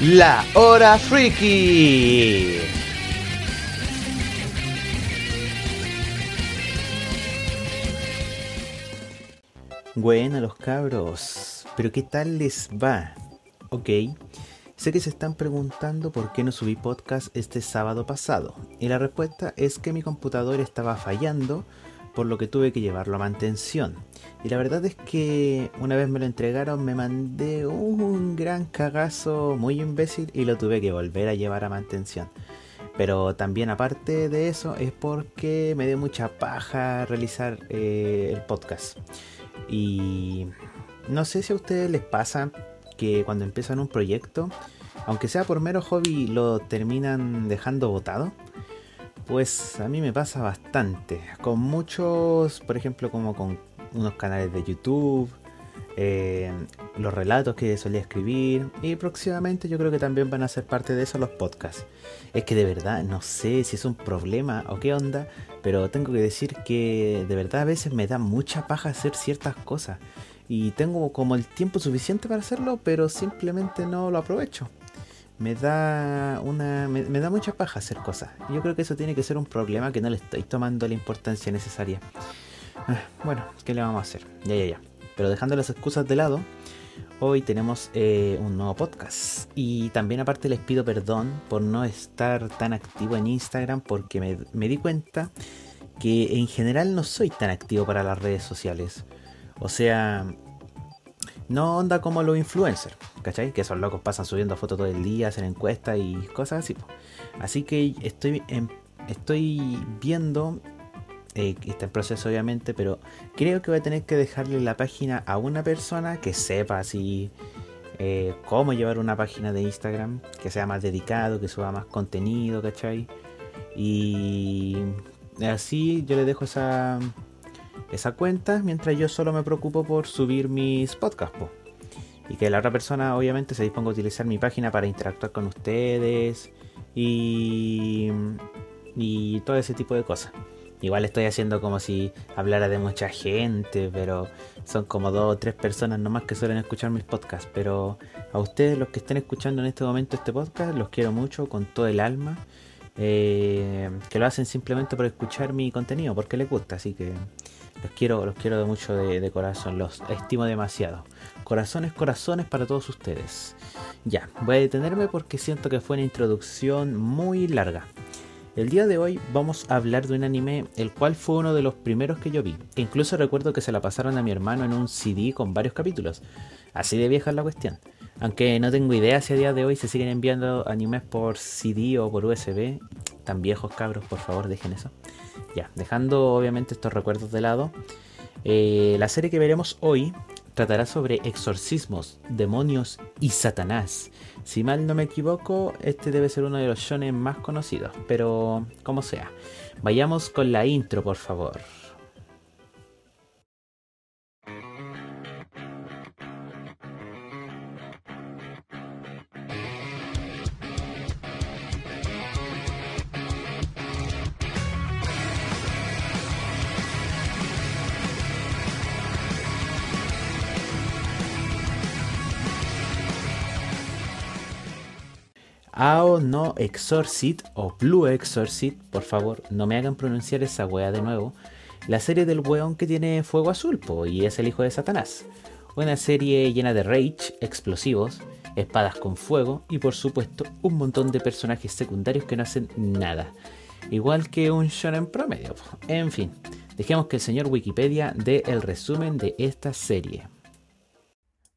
La Hora Freaky. Bueno, los cabros, pero ¿qué tal les va? Ok, sé que se están preguntando por qué no subí podcast este sábado pasado, y la respuesta es que mi computador estaba fallando, por lo que tuve que llevarlo a mantención. Y la verdad es que una vez me lo entregaron me mandé un gran cagazo muy imbécil y lo tuve que volver a llevar a mantención. Pero también aparte de eso es porque me dio mucha paja realizar eh, el podcast. Y no sé si a ustedes les pasa que cuando empiezan un proyecto, aunque sea por mero hobby, lo terminan dejando botado. Pues a mí me pasa bastante. Con muchos, por ejemplo, como con unos canales de YouTube, eh, los relatos que solía escribir y próximamente yo creo que también van a ser parte de eso los podcasts. Es que de verdad no sé si es un problema o qué onda, pero tengo que decir que de verdad a veces me da mucha paja hacer ciertas cosas y tengo como el tiempo suficiente para hacerlo, pero simplemente no lo aprovecho. Me da una me, da mucha paja hacer cosas. Yo creo que eso tiene que ser un problema que no le estoy tomando la importancia necesaria. Ah, bueno, ¿qué le vamos a hacer? Ya, ya, ya. Pero dejando las excusas de lado, hoy tenemos eh, un nuevo podcast. Y también aparte les pido perdón por no estar tan activo en Instagram porque me, me di cuenta que en general no soy tan activo para las redes sociales. O sea, no onda como los influencers, ¿cachai? Que esos locos pasan subiendo fotos todo el día, hacen encuestas y cosas así. Así que estoy, estoy viendo eh, está en proceso obviamente, pero creo que voy a tener que dejarle la página a una persona que sepa así eh, cómo llevar una página de Instagram, que sea más dedicado, que suba más contenido, ¿cachai? Y así yo le dejo esa, esa cuenta mientras yo solo me preocupo por subir mis podcasts. Y que la otra persona obviamente se disponga a utilizar mi página para interactuar con ustedes y, y todo ese tipo de cosas. Igual estoy haciendo como si hablara de mucha gente, pero son como dos o tres personas nomás que suelen escuchar mis podcasts. Pero a ustedes, los que estén escuchando en este momento este podcast, los quiero mucho, con todo el alma. Eh, que lo hacen simplemente por escuchar mi contenido, porque les gusta. Así que los quiero, los quiero mucho de, de corazón, los estimo demasiado. Corazones, corazones para todos ustedes. Ya, voy a detenerme porque siento que fue una introducción muy larga. El día de hoy vamos a hablar de un anime el cual fue uno de los primeros que yo vi. Incluso recuerdo que se la pasaron a mi hermano en un CD con varios capítulos. Así de vieja es la cuestión. Aunque no tengo idea si a día de hoy se siguen enviando animes por CD o por USB. Tan viejos cabros, por favor, dejen eso. Ya, dejando obviamente estos recuerdos de lado. Eh, la serie que veremos hoy tratará sobre exorcismos, demonios y Satanás. Si mal no me equivoco, este debe ser uno de los shonen más conocidos, pero como sea. Vayamos con la intro, por favor. No Exorcist o Blue Exorcist, por favor, no me hagan pronunciar esa wea de nuevo. La serie del weón que tiene fuego azul, po, y es el hijo de Satanás. Una serie llena de rage, explosivos, espadas con fuego y por supuesto un montón de personajes secundarios que no hacen nada. Igual que un shonen promedio. En fin, dejemos que el señor Wikipedia dé el resumen de esta serie.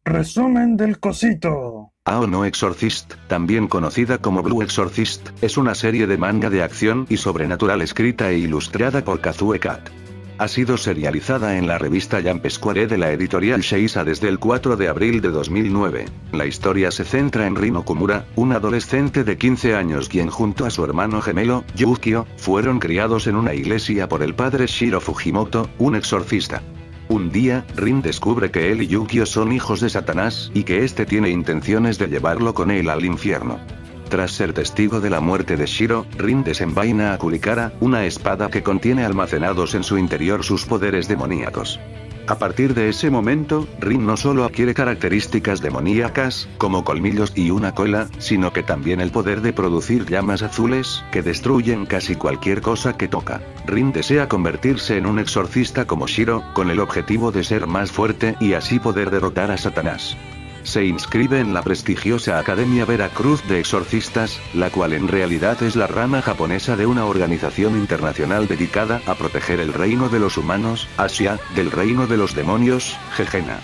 Resumen del cosito. Ao no Exorcist, también conocida como Blue Exorcist, es una serie de manga de acción y sobrenatural escrita e ilustrada por Kazue Kat. Ha sido serializada en la revista Jump Square de la editorial Sheisa desde el 4 de abril de 2009. La historia se centra en Rino Kumura, un adolescente de 15 años quien junto a su hermano gemelo, Yukio, fueron criados en una iglesia por el padre Shiro Fujimoto, un exorcista. Un día, Rin descubre que él y Yukio son hijos de Satanás y que este tiene intenciones de llevarlo con él al infierno. Tras ser testigo de la muerte de Shiro, Rin desenvaina a Kurikara, una espada que contiene almacenados en su interior sus poderes demoníacos. A partir de ese momento, Rin no solo adquiere características demoníacas, como colmillos y una cola, sino que también el poder de producir llamas azules, que destruyen casi cualquier cosa que toca. Rin desea convertirse en un exorcista como Shiro, con el objetivo de ser más fuerte y así poder derrotar a Satanás. Se inscribe en la prestigiosa Academia Veracruz de Exorcistas, la cual en realidad es la rama japonesa de una organización internacional dedicada a proteger el reino de los humanos, Asia, del reino de los demonios, Jejena.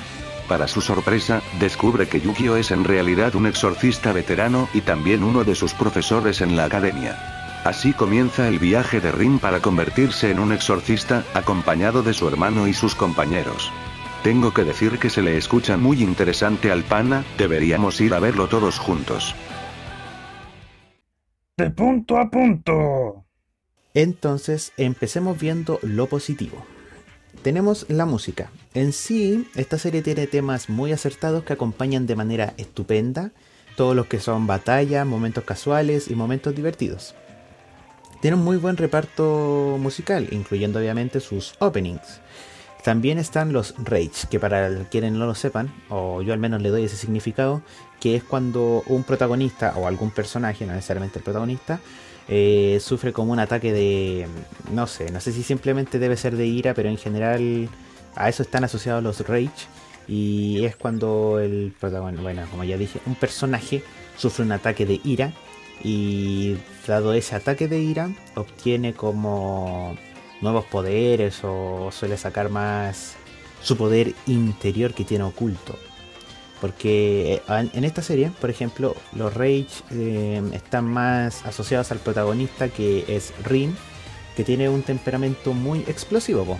Para su sorpresa, descubre que Yukio es en realidad un exorcista veterano y también uno de sus profesores en la academia. Así comienza el viaje de Rin para convertirse en un exorcista, acompañado de su hermano y sus compañeros. Tengo que decir que se le escucha muy interesante al pana, deberíamos ir a verlo todos juntos. De punto a punto. Entonces, empecemos viendo lo positivo. Tenemos la música. En sí, esta serie tiene temas muy acertados que acompañan de manera estupenda todos los que son batallas, momentos casuales y momentos divertidos. Tiene un muy buen reparto musical, incluyendo obviamente sus openings. También están los rage, que para quienes no lo sepan, o yo al menos le doy ese significado, que es cuando un protagonista o algún personaje, no necesariamente el protagonista, eh, sufre como un ataque de, no sé, no sé si simplemente debe ser de ira, pero en general a eso están asociados los rage. Y es cuando el protagonista, bueno, como ya dije, un personaje sufre un ataque de ira y dado ese ataque de ira obtiene como nuevos poderes o suele sacar más su poder interior que tiene oculto. Porque eh, en esta serie, por ejemplo, los Rage eh, están más asociados al protagonista que es Rin, que tiene un temperamento muy explosivo,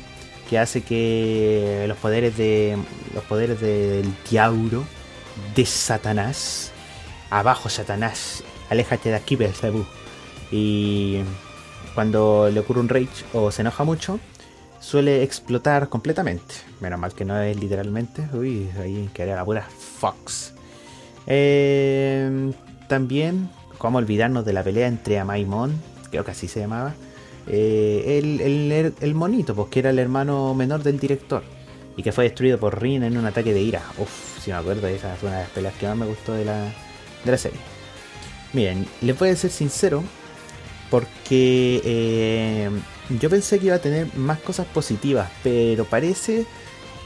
que hace que los poderes de los poderes del diablo de Satanás, abajo Satanás, aléjate de aquí, Belzebú. Y cuando le ocurre un rage o se enoja mucho, suele explotar completamente. Menos mal que no es literalmente. Uy, ahí quedaría la pura Fox. Eh, también, como olvidarnos de la pelea entre Amaimon, creo que así se llamaba. Eh, el, el, monito, pues que era el hermano menor del director. Y que fue destruido por Rin en un ataque de ira. Uf, si me acuerdo, esa fue una de las peleas que más me gustó de la, de la serie. Miren, les voy a ser sincero, porque eh, yo pensé que iba a tener más cosas positivas, pero parece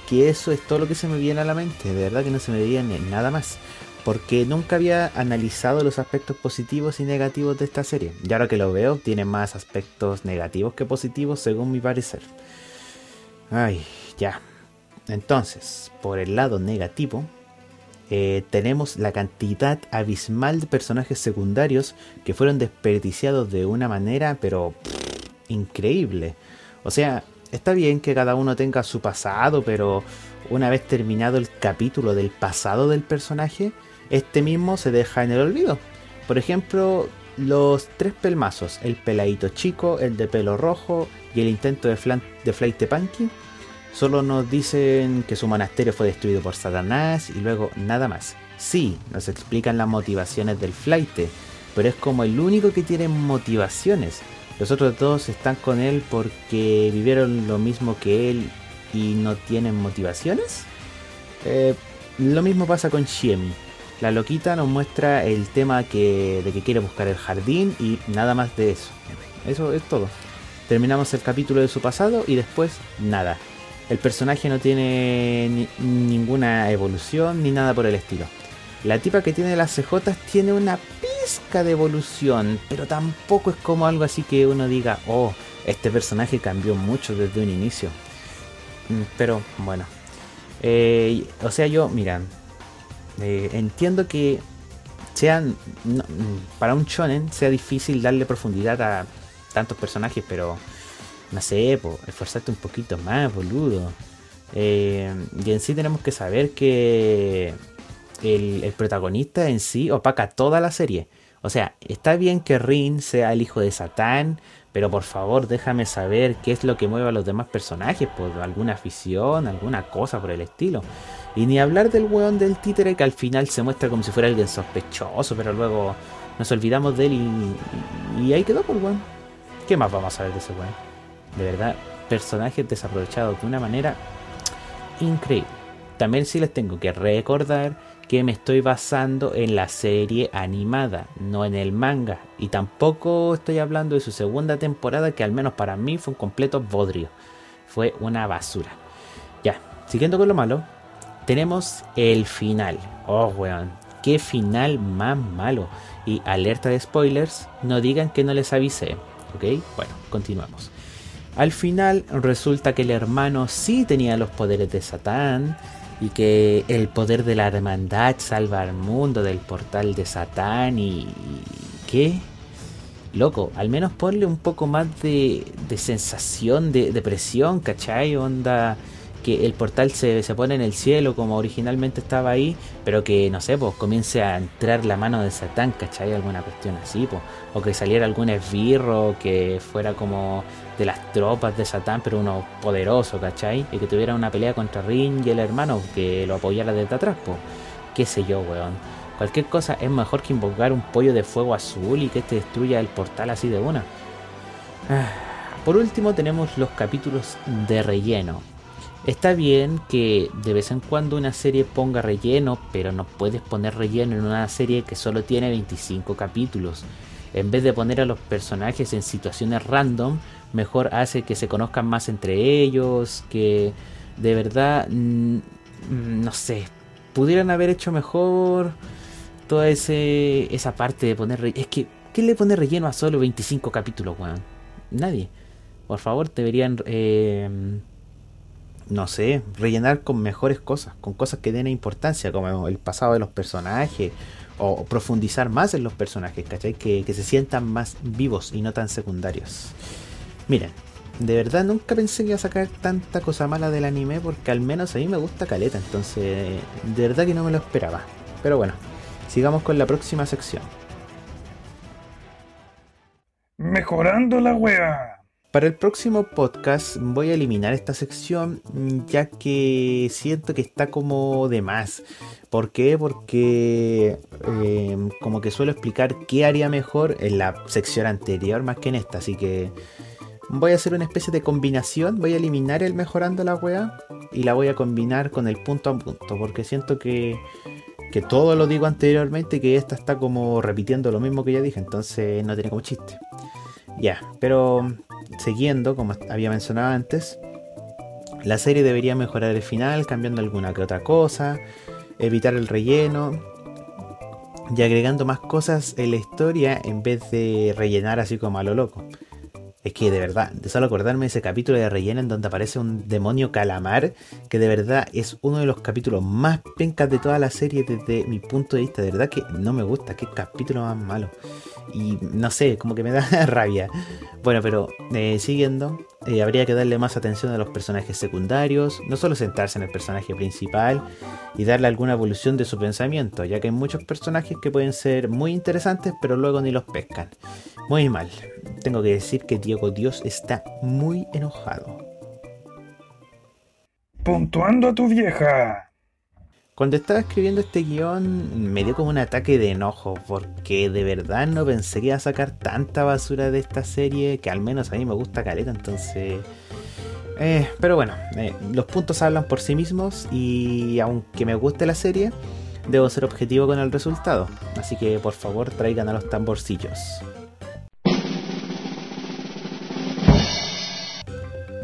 que eso es todo lo que se me viene a la mente. De verdad que no se me viene nada más. Porque nunca había analizado los aspectos positivos y negativos de esta serie. Y ahora que lo veo, tiene más aspectos negativos que positivos, según mi parecer. Ay, ya. Entonces, por el lado negativo, eh, tenemos la cantidad abismal de personajes secundarios que fueron desperdiciados de una manera, pero increíble. O sea, está bien que cada uno tenga su pasado, pero una vez terminado el capítulo del pasado del personaje, este mismo se deja en el olvido. Por ejemplo, los tres pelmazos, el peladito chico, el de pelo rojo y el intento de, de Flight Punky Solo nos dicen que su monasterio fue destruido por Satanás y luego nada más. Sí, nos explican las motivaciones del flight, pero es como el único que tiene motivaciones. Los otros dos están con él porque vivieron lo mismo que él y no tienen motivaciones. Eh, lo mismo pasa con Shiemi. La loquita nos muestra el tema de que quiere buscar el jardín y nada más de eso. Eso es todo. Terminamos el capítulo de su pasado y después nada. El personaje no tiene ninguna evolución ni nada por el estilo. La tipa que tiene las CJ tiene una pizca de evolución, pero tampoco es como algo así que uno diga, oh, este personaje cambió mucho desde un inicio. Mm, pero bueno. Eh, o sea, yo, mira, eh, entiendo que sean mm, para un shonen sea difícil darle profundidad a tantos personajes, pero no sé, esforzarte un poquito más, boludo. Eh, y en sí tenemos que saber que el, protagonista en sí opaca toda la serie. O sea, está bien que Rin sea el hijo de Satán, pero por favor déjame saber qué es lo que mueve a los demás personajes, por alguna afición, alguna cosa por el estilo. Y ni hablar del weón del títere que al final se muestra como si fuera alguien sospechoso, pero luego nos olvidamos de él y, y ahí quedó por weón. ¿Qué más vamos a ver de ese weón? De verdad, personajes desaprovechados de una manera increíble. También sí les tengo que recordar que me estoy basando en la serie animada, no en el manga. Y tampoco estoy hablando de su segunda temporada, que al menos para mí fue un completo bodrio. Fue una basura. Ya, siguiendo con lo malo, tenemos el final. Oh, weón, qué final más malo. Y alerta de spoilers, no digan que no les avisé. ¿Ok? Bueno, continuamos. Al final resulta que el hermano sí tenía los poderes de Satán y que el poder de la hermandad salva al mundo del portal de Satán y... ¿Qué? Loco, al menos ponle un poco más de, de sensación, de, de presión, ¿cachai? Onda que el portal se, se, pone en el cielo como originalmente estaba ahí, pero que no sé, pues comience a entrar la mano de Satán, ¿cachai? Alguna cuestión así, pues. O que saliera algún esbirro que fuera como de las tropas de Satán, pero uno poderoso, ¿cachai? Y que tuviera una pelea contra Rin y el hermano que lo apoyara desde atrás, pues. Qué sé yo, weón. Cualquier cosa es mejor que invocar un pollo de fuego azul y que este destruya el portal así de una. Ah, por último tenemos los capítulos de relleno Está bien que de vez en cuando una serie ponga relleno, pero no puedes poner relleno en una serie que solo tiene 25 capítulos. En vez de poner a los personajes en situaciones random, mejor hace que se conozcan más entre ellos, que de verdad, mm, no sé, pudieran haber hecho mejor toda ese, esa parte de poner relleno. Es que, ¿qué le pone relleno a solo 25 capítulos, weón? Nadie. Por favor, deberían... Eh, no sé, rellenar con mejores cosas, con cosas que den importancia, como el pasado de los personajes, o profundizar más en los personajes, ¿cachai? Que, se sientan más vivos y no tan secundarios. Miren, de verdad nunca pensé que iba a sacar tanta cosa mala del anime, porque al menos a mí me gusta Caleta, entonces de verdad que no me lo esperaba. Pero bueno, sigamos con la próxima sección. Mejorando la wea. Para el próximo podcast voy a eliminar esta sección ya que siento que está como de más. ¿Por qué? Porque eh, como que suelo explicar qué haría mejor en la sección anterior más que en esta. Así que voy a hacer una especie de combinación. Voy a eliminar el mejorando la wea y la voy a combinar con el punto a punto. Porque siento que, que todo lo digo anteriormente que esta está como repitiendo lo mismo que ya dije. Entonces no tiene como chiste. Ya, pero siguiendo, como había mencionado antes, la serie debería mejorar el final cambiando alguna que otra cosa, evitar el relleno y agregando más cosas en la historia en vez de rellenar así como a lo loco. Es que de verdad, de solo acordarme de ese capítulo de relleno en donde aparece un demonio calamar, que de verdad es uno de los capítulos más pencas de toda la serie desde mi punto de vista. De verdad que no me gusta, qué capítulo más malo y no sé, como que me da rabia. Bueno, pero eh, siguiendo, eh, habría que darle más atención a los personajes secundarios, no solo sentarse en el personaje principal y darle alguna evolución de su pensamiento, ya que hay muchos personajes que pueden ser muy interesantes, pero luego ni los pescan. Muy mal. Tengo que decir que Diego Dios está muy enojado. Puntuando a tu vieja. Cuando estaba escribiendo este guion me dio como un ataque de enojo porque de verdad no pensé que iba a sacar tanta basura de esta serie que al menos a mí me gusta caleta, entonces... Eh, pero bueno, eh, los puntos hablan por sí mismos y aunque me guste la serie, debo ser objetivo con el resultado. Así que por favor traigan a los tamborcillos.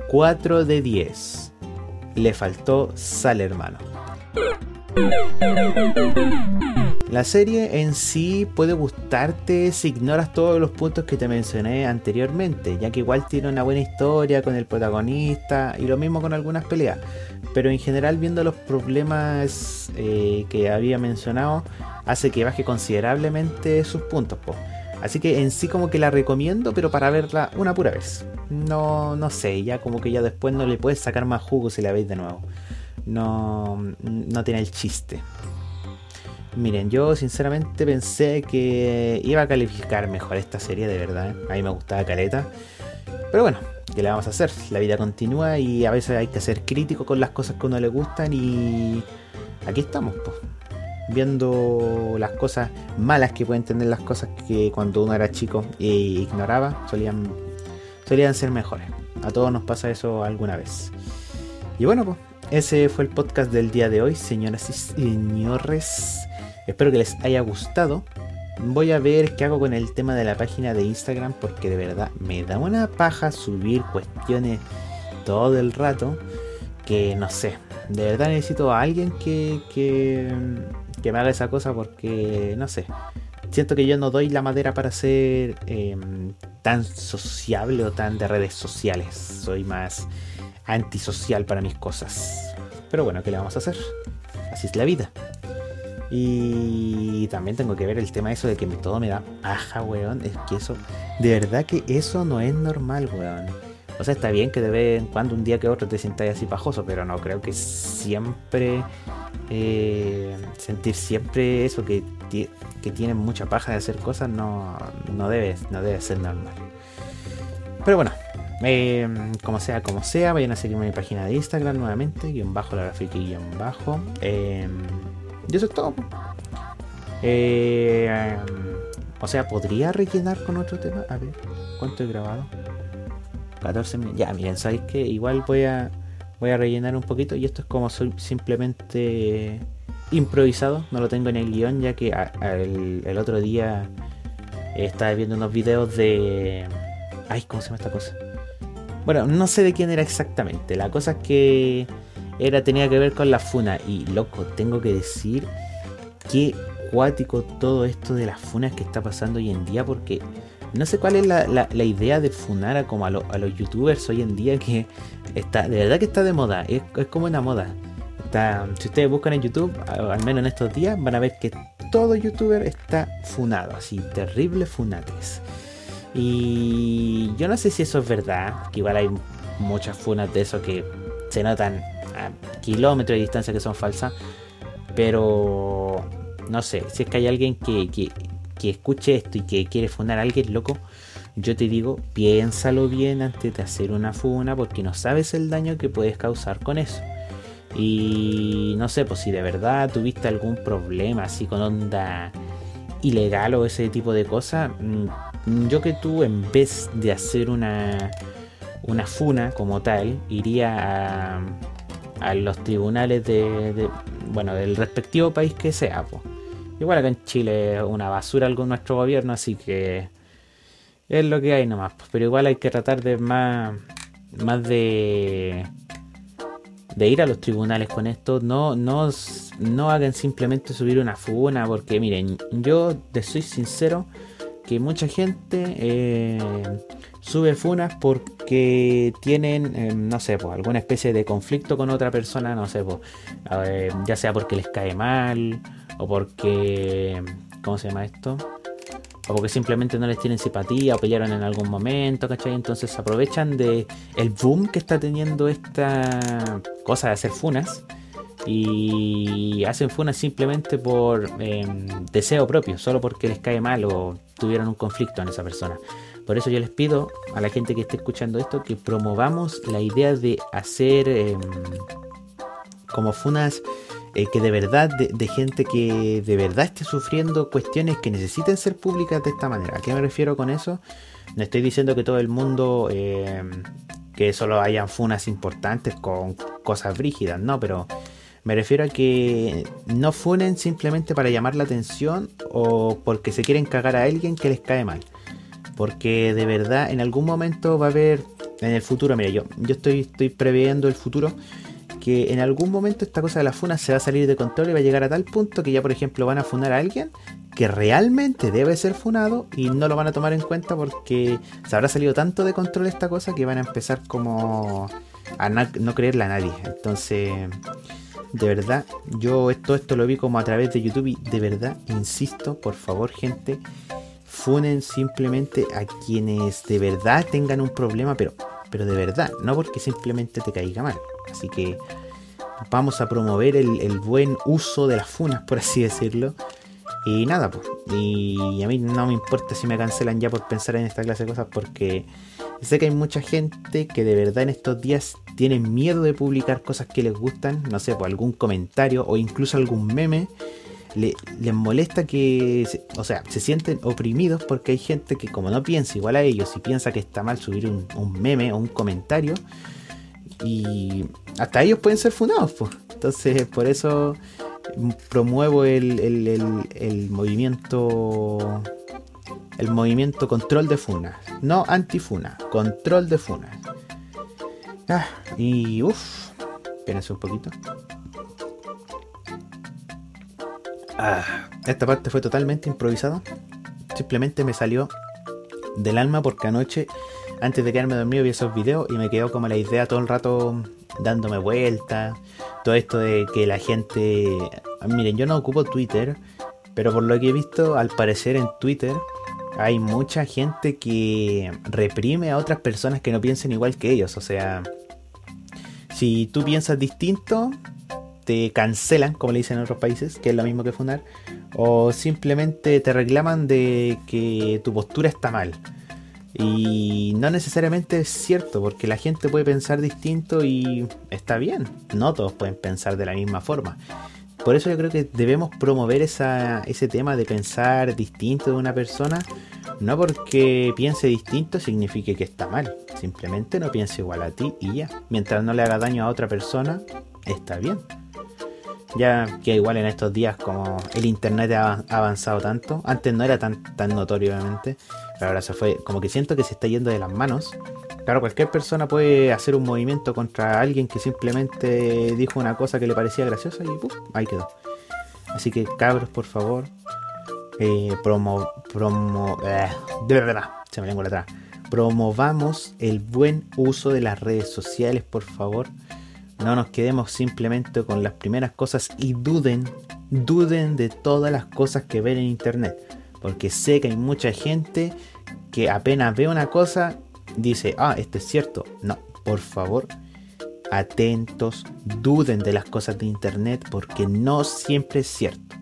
4 de 10. Le faltó sal hermano. La serie en sí puede gustarte si ignoras todos los puntos que te mencioné anteriormente, ya que igual tiene una buena historia con el protagonista y lo mismo con algunas peleas. Pero en general viendo los problemas eh, que había mencionado, hace que baje considerablemente sus puntos. Así que en sí como que la recomiendo, pero para verla una pura vez. No, no sé, ya como que ya después no le puedes sacar más jugo si la veis de nuevo no, no tiene el chiste. Miren, yo sinceramente pensé que iba a calificar mejor esta serie, de verdad. A mí me gustaba Caleta. Pero bueno, ¿qué le vamos a hacer? La vida continúa y a veces hay que ser crítico con las cosas que a uno le gustan y aquí estamos, pues. Viendo las cosas malas que pueden tener las cosas que cuando uno era chico e ignoraba, solían, solían ser mejores. A todos nos pasa eso alguna vez. Y bueno, pues ese fue el podcast del día de hoy, señoras y señores. Espero que les haya gustado. Voy a ver qué hago con el tema de la página de Instagram porque de verdad me da una paja subir cuestiones todo el rato que no sé. De verdad necesito a alguien que, que, que me haga esa cosa porque no sé. Siento que yo no doy la madera para ser em, tan sociable o tan de redes sociales. Soy más antisocial para mis cosas. Pero bueno, ¿qué le vamos a hacer? Así es la vida. Y también tengo que ver el tema eso de que todo me da paja, weón. Es que eso, de verdad que eso no es normal, weón. O sea, está bien que de vez en cuando, un día que otro, te sientas así pajoso, pero no creo que siempre eh, sentir siempre eso que, que tienen mucha paja de hacer cosas no, no, debe, no debe ser normal. Pero bueno, eh, como sea, como sea, vayan a seguirme en mi página de Instagram nuevamente, guion bajo la gráfica guion bajo. Eh, y eso es todo. Eh, o sea, ¿podría rellenar con otro tema? A ver, ¿cuánto he grabado? 14 minutos. Ya, miren, sabéis que igual voy a voy a rellenar un poquito y esto es como simplemente improvisado, no lo tengo en el guion ya que el, otro día estaba viendo unos videos de... Ay, ¿cómo se llama esta cosa? Bueno, no sé de quién era exactamente, la cosa es que era tenía que ver con la funa y loco, tengo que decir que cuático todo esto de las funas que está pasando hoy en día porque no sé cuál es la, idea de funar a, como a, a, los youtubers hoy en día que está, de verdad que está de moda, es, como una moda. Si ustedes buscan en YouTube, al menos en estos días, van a ver que todo youtuber está funado, así, terrible funates. Y yo no sé si eso es verdad, que igual hay muchas funas de eso que se notan a kilómetros de distancia que son falsas, pero no sé, si es que hay alguien que, que escuche esto y que quiere funar a alguien, loco, yo te digo, piénsalo bien antes de hacer una funa porque no sabes el daño que puedes causar con eso. Y no sé, pues si de verdad tuviste algún problema así con onda ilegal o ese tipo de cosas, mm, yo que tú en vez de hacer una, una funa como tal, iría a, a los tribunales de, bueno, del respectivo país que sea. Pues. Igual acá en Chile es una basura algo nuestro gobierno, así que es lo que hay nomás. Pero igual hay que tratar de más, más de, de ir a los tribunales con esto. No, no, no hagan simplemente subir una funa, porque miren, yo te soy sincero que mucha gente eh, sube funas porque tienen, eh, no sé, alguna especie de conflicto con otra persona, no sé, ya sea porque les cae mal o porque, ¿cómo se llama esto? O porque simplemente no les tienen simpatía o pelearon en algún momento, ¿cachai? Entonces aprovechan de el boom que está teniendo esta cosa de hacer funas y hacen funas simplemente por em, deseo propio, solo porque les cae mal o tuvieron un conflicto en esa persona. Por eso yo les pido a la gente que esté escuchando esto que promovamos la idea de hacer em, como funas eh, que de verdad, de, gente que de verdad esté sufriendo cuestiones que necesiten ser públicas de esta manera. ¿A qué me refiero con eso? No estoy diciendo que todo el mundo, eh, que solo hayan funas importantes con cosas brígidas, no, pero me refiero a que no funen simplemente para llamar la atención o porque se quieren cagar a alguien que les cae mal. Porque de verdad en algún momento va a haber en el futuro, mira, yo, yo estoy, estoy previendo el futuro que en algún momento esta cosa de la funa se va a salir de control y va a llegar a tal punto que ya, por ejemplo, van a funar a alguien que realmente debe ser funado y no lo van a tomar en cuenta porque se habrá salido tanto de control esta cosa que van a empezar como a no creerle a nadie. Entonces, de verdad, yo todo esto lo vi como a través de YouTube y de verdad, insisto, por favor, gente, funen simplemente a quienes de verdad tengan un problema, pero, pero de verdad, no porque simplemente te caiga mal. Así que vamos a promover el, buen uso de las funas, por así decirlo. Y nada, pues. Y a mí no me importa si me cancelan ya por pensar en esta clase de cosas, porque sé que hay mucha gente que de verdad en estos días tienen miedo de publicar cosas que les gustan, no sé, por algún comentario o incluso algún meme. les molesta que, o sea, se sienten oprimidos porque hay gente que como no piensa igual a ellos y piensa que está mal subir un, meme o un comentario, y hasta ellos pueden ser funados, pues. Entonces, por eso promuevo el movimiento el movimiento control de funas. No antifuna, control de funas. Ah, y uff, espérense un poquito. Ah, esta parte fue totalmente improvisada. Simplemente me salió del alma porque anoche, antes de quedarme dormido, vi esos videos y me quedó como la idea todo el rato dándome vueltas. Todo esto de que la gente. Miren, yo no ocupo Twitter, pero por lo que he visto, al parecer en Twitter hay mucha gente que reprime a otras personas que no piensen igual que ellos. O sea, si tú piensas distinto, te cancelan, como le dicen en otros países, que es lo mismo que fundar, o simplemente te reclaman de que tu postura está mal. Y no necesariamente es cierto, porque la gente puede pensar distinto y está bien. No todos pueden pensar de la misma forma. Por eso yo creo que debemos promover ese tema de pensar distinto de una persona. No porque piense distinto signifique que está mal. Simplemente no piense igual a ti y ya. Mientras no le haga daño a otra persona, está bien. Ya que igual en estos días como el internet ha avanzado tanto, antes no era tan, tan notorio obviamente, pero ahora se fue, como que siento que se está yendo de las manos Claro, cualquier persona puede hacer un movimiento contra alguien que simplemente dijo una cosa que le parecía graciosa y ¡pum! ahí quedó. Así que cabros, por favor, eh, promo, promo, eh, verdad, se me lengua la atrás. Promovamos el buen uso de las redes sociales, por favor. No nos quedemos simplemente con las primeras cosas y duden, duden de todas las cosas que ven en internet. Porque sé que hay mucha gente que apenas ve una cosa dice, ah, esto es cierto. No, por favor, atentos, duden de las cosas de internet porque no siempre es cierto.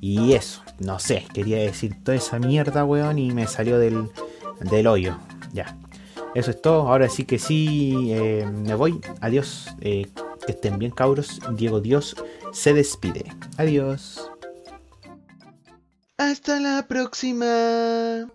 Y eso, no sé, quería decir toda esa mierda, weón, y me salió del, del hoyo. Ya. Eso es todo. Ahora sí que sí, eh, me voy. Adiós. Eh, que estén bien, cabros. Diego Dios se despide. Adiós. Hasta la próxima.